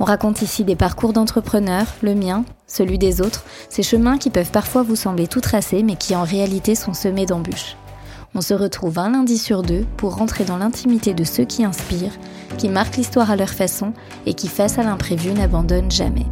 On raconte ici des parcours d'entrepreneurs, le mien, celui des autres, ces chemins qui peuvent parfois vous sembler tout tracés mais qui en réalité sont semés d'embûches. On se retrouve un lundi sur deux pour rentrer dans l'intimité de ceux qui inspirent, qui marquent l'histoire à leur façon et qui face à l'imprévu n'abandonnent jamais.